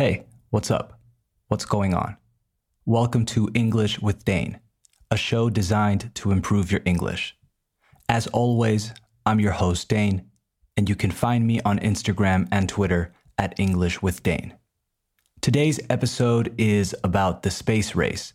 Hey, what's up? What's going on? Welcome to English with Dane, a show designed to improve your English. As always, I'm your host, Dane, and you can find me on Instagram and Twitter at English with Dane. Today's episode is about the space race,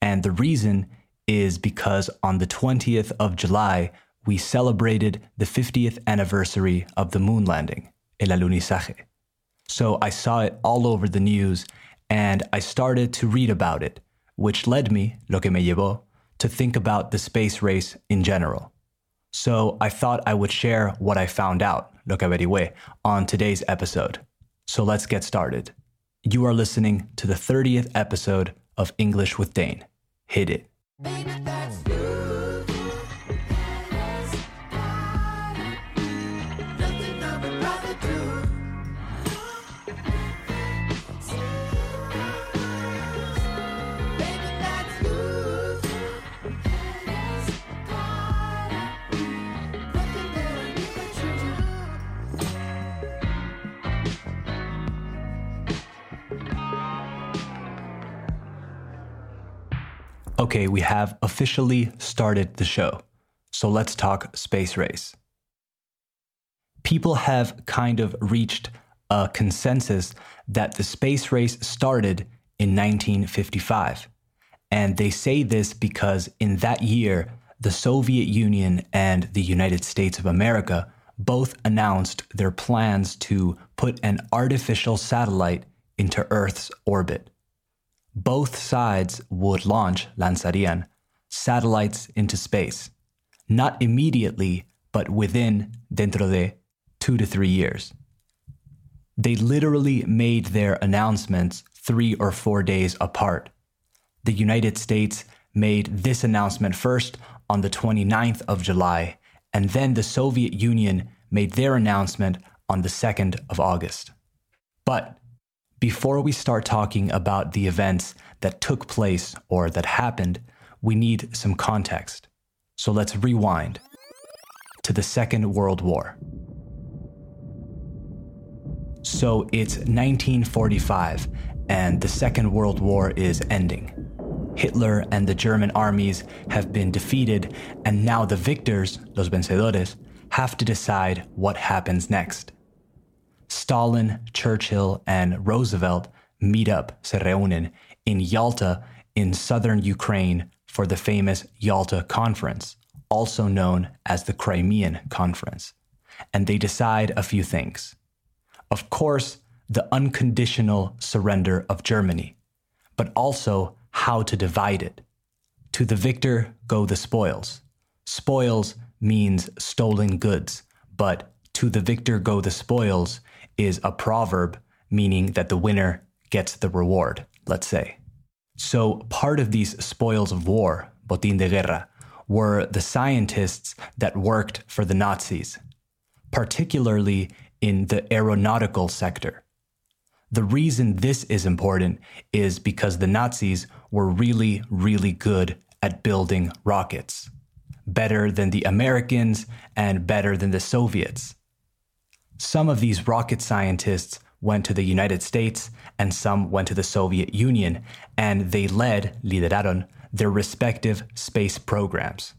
and the reason is because on the 20th of July, we celebrated the 50th anniversary of the moon landing, el alunizaje. So I saw it all over the news and I started to read about it, which led me, lo que me llevó, to think about the space race in general. So I thought I would share what I found out, lo que averigüé, on today's episode. So let's get started. You are listening to the 30th episode of English with Dane. Hit it. Okay, we have officially started the show. So let's talk space race. People have kind of reached a consensus that the space race started in 1955. And they say this because in that year, the Soviet Union and the United States of America both announced their plans to put an artificial satellite into Earth's orbit both sides would launch, lanzarían, satellites into space. Not immediately, but within, dentro de, two to three years. They literally made their announcements three or four days apart. The United States made this announcement first on the 29th of July, and then the Soviet Union made their announcement on the 2nd of August. But before we start talking about the events that took place or that happened, we need some context. So let's rewind to the Second World War. So it's 1945, and the Second World War is ending. Hitler and the German armies have been defeated, and now the victors, los vencedores, have to decide what happens next. Stalin, Churchill, and Roosevelt meet up, se reúnen, in Yalta in southern Ukraine for the famous Yalta Conference, also known as the Crimean Conference. And they decide a few things. Of course, the unconditional surrender of Germany, but also how to divide it. To the victor go the spoils. Spoils means stolen goods, but to the victor go the spoils is a proverb meaning that the winner gets the reward, let's say. So part of these spoils of war, botín de guerra, were the scientists that worked for the Nazis, particularly in the aeronautical sector. The reason this is important is because the Nazis were really, really good at building rockets, better than the Americans and better than the Soviets. Some of these rocket scientists went to the United States and some went to the Soviet Union, and they led, lideraron, their respective space programs.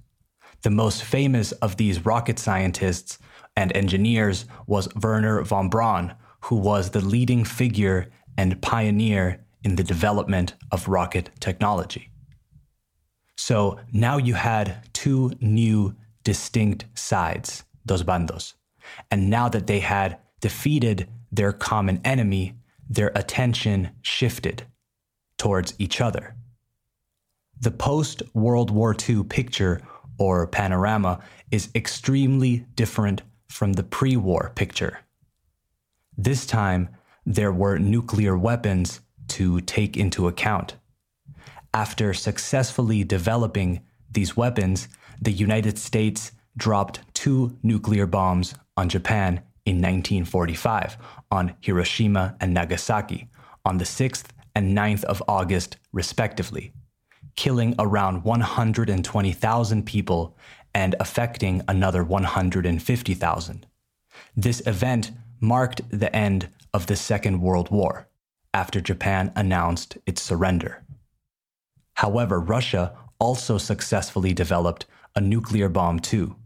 The most famous of these rocket scientists and engineers was Wernher von Braun, who was the leading figure and pioneer in the development of rocket technology. So now you had two new distinct sides, dos bandos. And now that they had defeated their common enemy, their attention shifted towards each other. The post World War II picture or panorama is extremely different from the pre war picture. This time, there were nuclear weapons to take into account. After successfully developing these weapons, the United States dropped two nuclear bombs on Japan in 1945 on Hiroshima and Nagasaki on the 6th and 9th of August, respectively, killing around 120,000 people and affecting another 150,000. This event marked the end of the Second World War. after Japan announced its surrender. However, Russia also successfully developed a nuclear bomb too.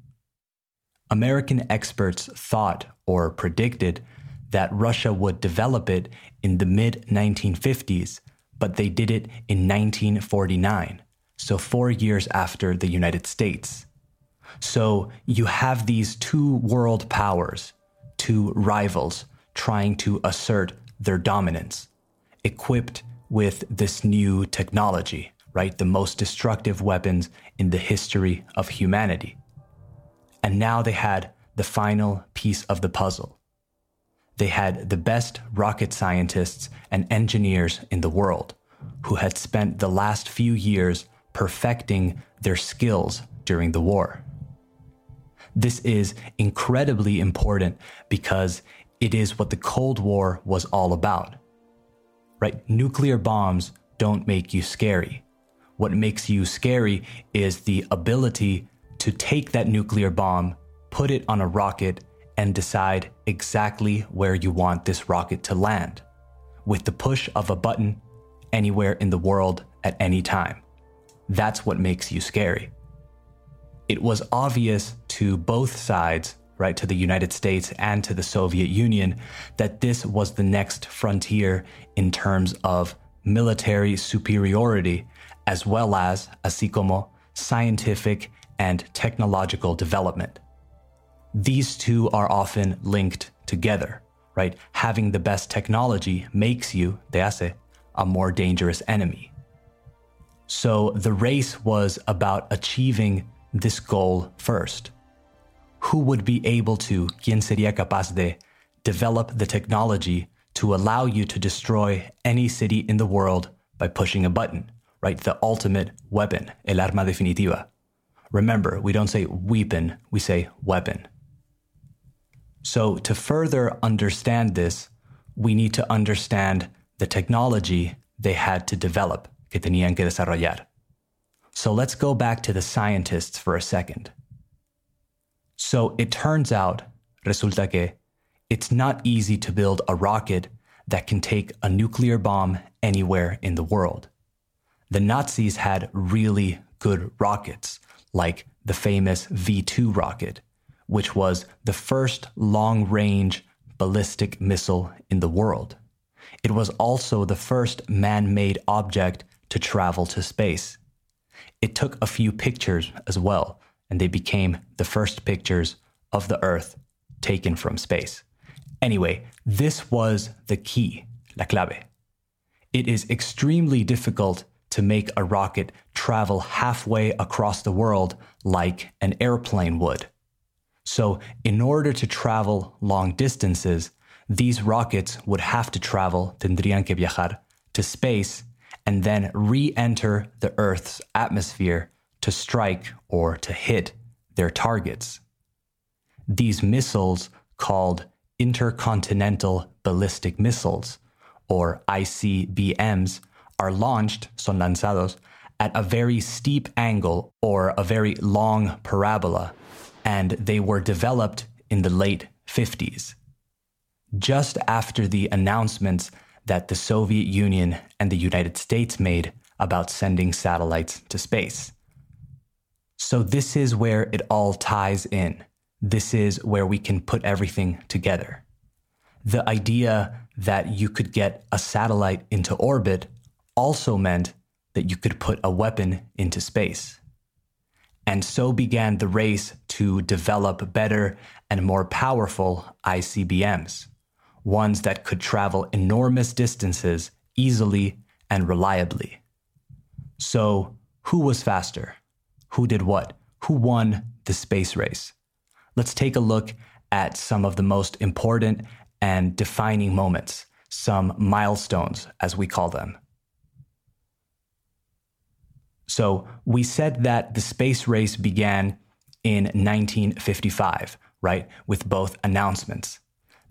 American experts thought or predicted that Russia would develop it in the mid 1950s, but they did it in 1949, so four years after the United States. So you have these two world powers, two rivals, trying to assert their dominance, equipped with this new technology, right? The most destructive weapons in the history of humanity. And now they had the final piece of the puzzle. They had the best rocket scientists and engineers in the world who had spent the last few years perfecting their skills during the war. This is incredibly important because it is what the Cold War was all about. Right? Nuclear bombs don't make you scary. What makes you scary is the ability to take that nuclear bomb, put it on a rocket, and decide exactly where you want this rocket to land with the push of a button anywhere in the world at any time. That's what makes you scary. It was obvious to both sides, right, to the United States and to the Soviet Union, that this was the next frontier in terms of military superiority, as well as, así como, scientific and technological development. These two are often linked together, right? Having the best technology makes you, te hace, a more dangerous enemy. So the race was about achieving this goal first. Who would be able to, quien sería capaz de, develop the technology to allow you to destroy any city in the world by pushing a button, right? The ultimate weapon, el arma definitiva. Remember, we don't say weapon, we say weapon. So, to further understand this, we need to understand the technology they had to develop, que tenían que desarrollar. So let's go back to the scientists for a second. So it turns out, resulta que, it's not easy to build a rocket that can take a nuclear bomb anywhere in the world. The Nazis had really good rockets, like the famous V 2 rocket, which was the first long range ballistic missile in the world. It was also the first man made object to travel to space. It took a few pictures as well, and they became the first pictures of the Earth taken from space. Anyway, this was the key, la clave. It is extremely difficult to make a rocket travel halfway across the world like an airplane would. So, in order to travel long distances, these rockets would have to travel, tendrían que viajar, to space and then re enter the Earth's atmosphere to strike or to hit their targets. These missiles, called intercontinental ballistic missiles, or ICBMs, are launched, son lanzados, at a very steep angle or a very long parabola, and they were developed in the late 50s. Just after the announcements that the Soviet Union and the United States made about sending satellites to space. So, this is where it all ties in. This is where we can put everything together. The idea that you could get a satellite into orbit also meant that you could put a weapon into space. And so began the race to develop better and more powerful ICBMs ones that could travel enormous distances easily and reliably. So, who was faster? Who did what? Who won the space race? Let's take a look at some of the most important and defining moments, some milestones, as we call them. So, we said that the space race began in 1955, right, with both announcements.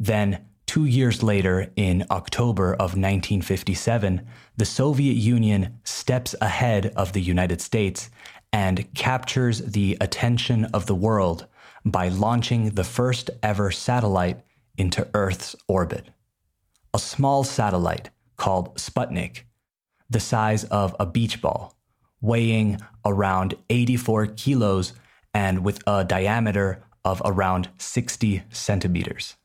Then, Two years later, in October of 1957, the Soviet Union steps ahead of the United States and captures the attention of the world by launching the first ever satellite into Earth's orbit. A small satellite called Sputnik, the size of a beach ball, weighing around 84 kilos and with a diameter of around 60 centimeters.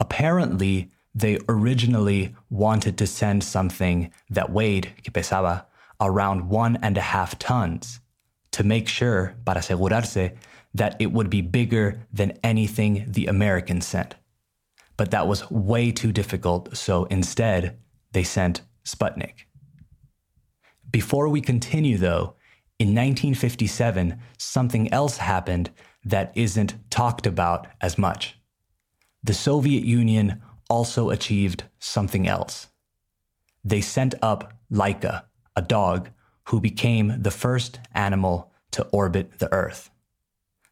Apparently, they originally wanted to send something that weighed, que pesaba, around one and a half tons to make sure, para asegurarse, that it would be bigger than anything the Americans sent. But that was way too difficult, so instead, they sent Sputnik. Before we continue, though, in 1957, something else happened that isn't talked about as much. The Soviet Union also achieved something else. They sent up Laika, a dog, who became the first animal to orbit the Earth,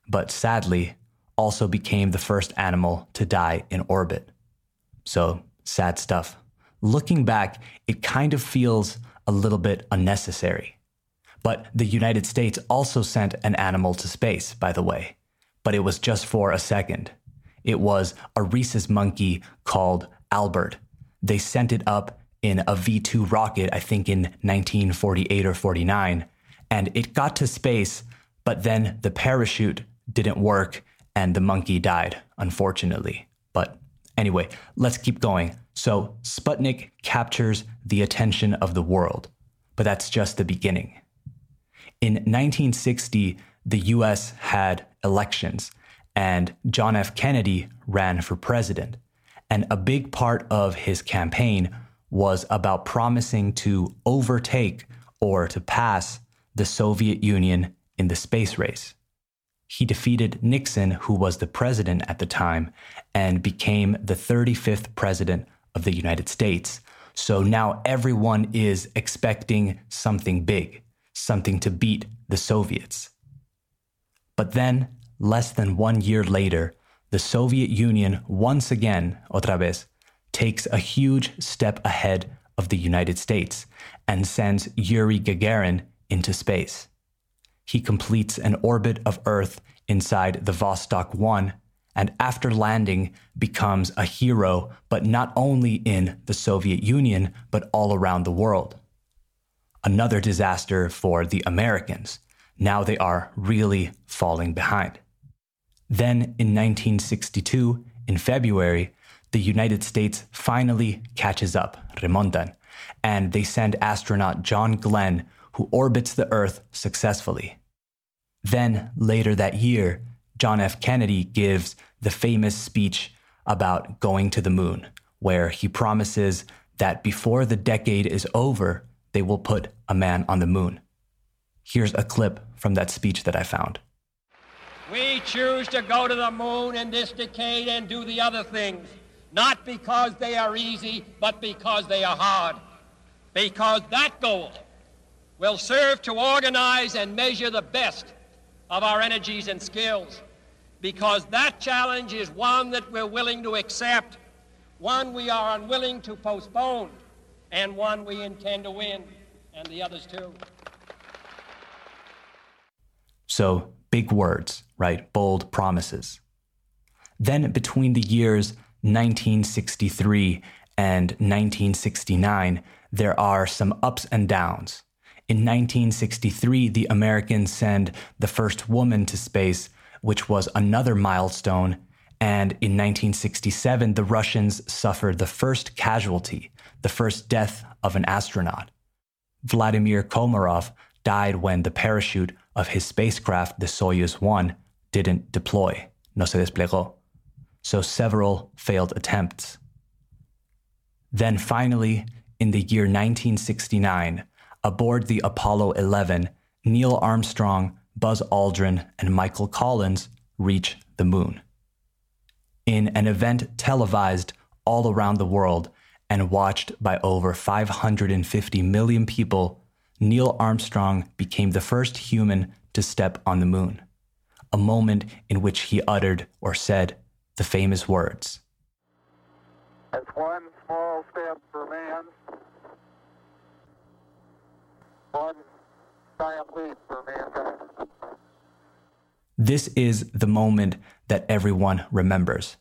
but sadly also became the first animal to die in orbit. So, sad stuff. Looking back, it kind of feels a little bit unnecessary. But the United States also sent an animal to space, by the way, but it was just for a second. It was a rhesus monkey called Albert. They sent it up in a V 2 rocket, I think in 1948 or 49, and it got to space, but then the parachute didn't work and the monkey died, unfortunately. But anyway, let's keep going. So, Sputnik captures the attention of the world, but that's just the beginning. In 1960, the US had elections, and John F. Kennedy ran for president. And a big part of his campaign was about promising to overtake or to pass the Soviet Union in the space race. He defeated Nixon, who was the president at the time, and became the 35th president of the United States. So now everyone is expecting something big, something to beat the Soviets. But then, less than one year later, the Soviet Union once again, otra vez, takes a huge step ahead of the United States and sends Yuri Gagarin into space. He completes an orbit of Earth inside the Vostok 1 and after landing becomes a hero, but not only in the Soviet Union, but all around the world. Another disaster for the Americans. Now they are really falling behind. Then in 1962, in February, the United States finally catches up, remontan, and they send astronaut John Glenn, who orbits the Earth successfully. Then, later that year, John F. Kennedy gives the famous speech about going to the moon, where he promises that before the decade is over, they will put a man on the moon. Here's a clip from that speech that I found. We choose to go to the moon in this decade and do the other things, not because they are easy, but because they are hard. Because that goal will serve to organize and measure the best of our energies and skills because that challenge is one that we're willing to accept, one we are unwilling to postpone, and one we intend to win, and the others too. So, big words, right? Bold promises. Then, between the years 1963 and 1969, there are some ups and downs. In 1963, the Americans send the first woman to space, which was another milestone. And in 1967, the Russians suffered the first casualty, the first death of an astronaut. Vladimir Komarov died when the parachute of his spacecraft, the Soyuz 1, didn't deploy. No se desplegó. So several failed attempts. Then finally, in the year 1969, Aboard the Apollo 11, Neil Armstrong, Buzz Aldrin, and Michael Collins reach the moon. In an event televised all around the world and watched by over 550 million people, Neil Armstrong became the first human to step on the moon, a moment in which he uttered or said the famous words. One small step for man, this is the moment that everyone remembers.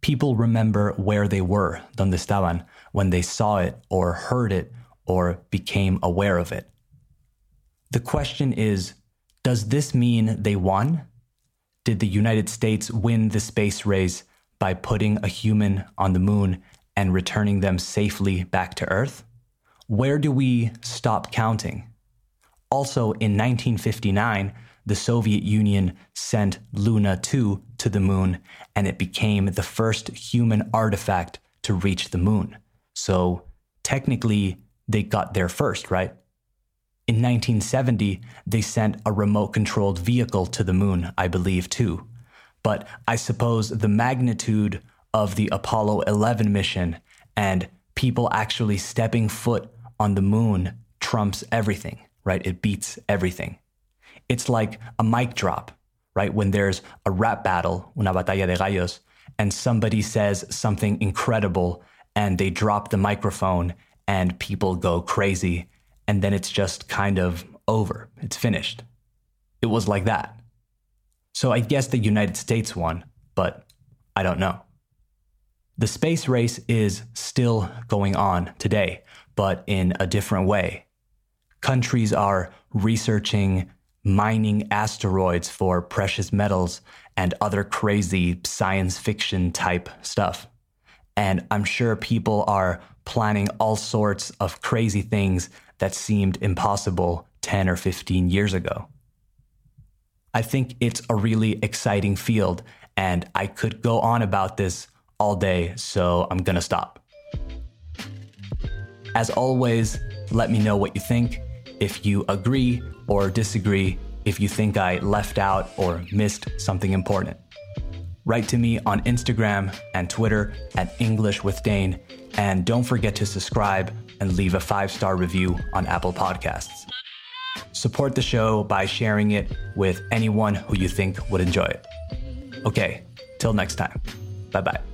People remember where they were, donde estaban, when they saw it or heard it or became aware of it. The question is does this mean they won? Did the United States win the space race by putting a human on the moon and returning them safely back to Earth? Where do we stop counting? Also, in 1959, the Soviet Union sent Luna 2 to the moon, and it became the first human artifact to reach the moon. So, technically, they got there first, right? In 1970, they sent a remote controlled vehicle to the moon, I believe, too. But I suppose the magnitude of the Apollo 11 mission and people actually stepping foot on the moon trumps everything, right? It beats everything. It's like a mic drop, right? When there's a rap battle, una batalla de gallos, and somebody says something incredible and they drop the microphone and people go crazy and then it's just kind of over. It's finished. It was like that. So I guess the United States won, but I don't know. The space race is still going on today, but in a different way. Countries are researching mining asteroids for precious metals and other crazy science fiction type stuff. And I'm sure people are planning all sorts of crazy things that seemed impossible 10 or 15 years ago. I think it's a really exciting field, and I could go on about this all day, so I'm gonna stop. As always, let me know what you think, if you agree or disagree, if you think I left out or missed something important. Write to me on Instagram and Twitter at English with Dane, and don't forget to subscribe and leave a five star review on Apple Podcasts. Support the show by sharing it with anyone who you think would enjoy it. Okay, till next time. Bye bye.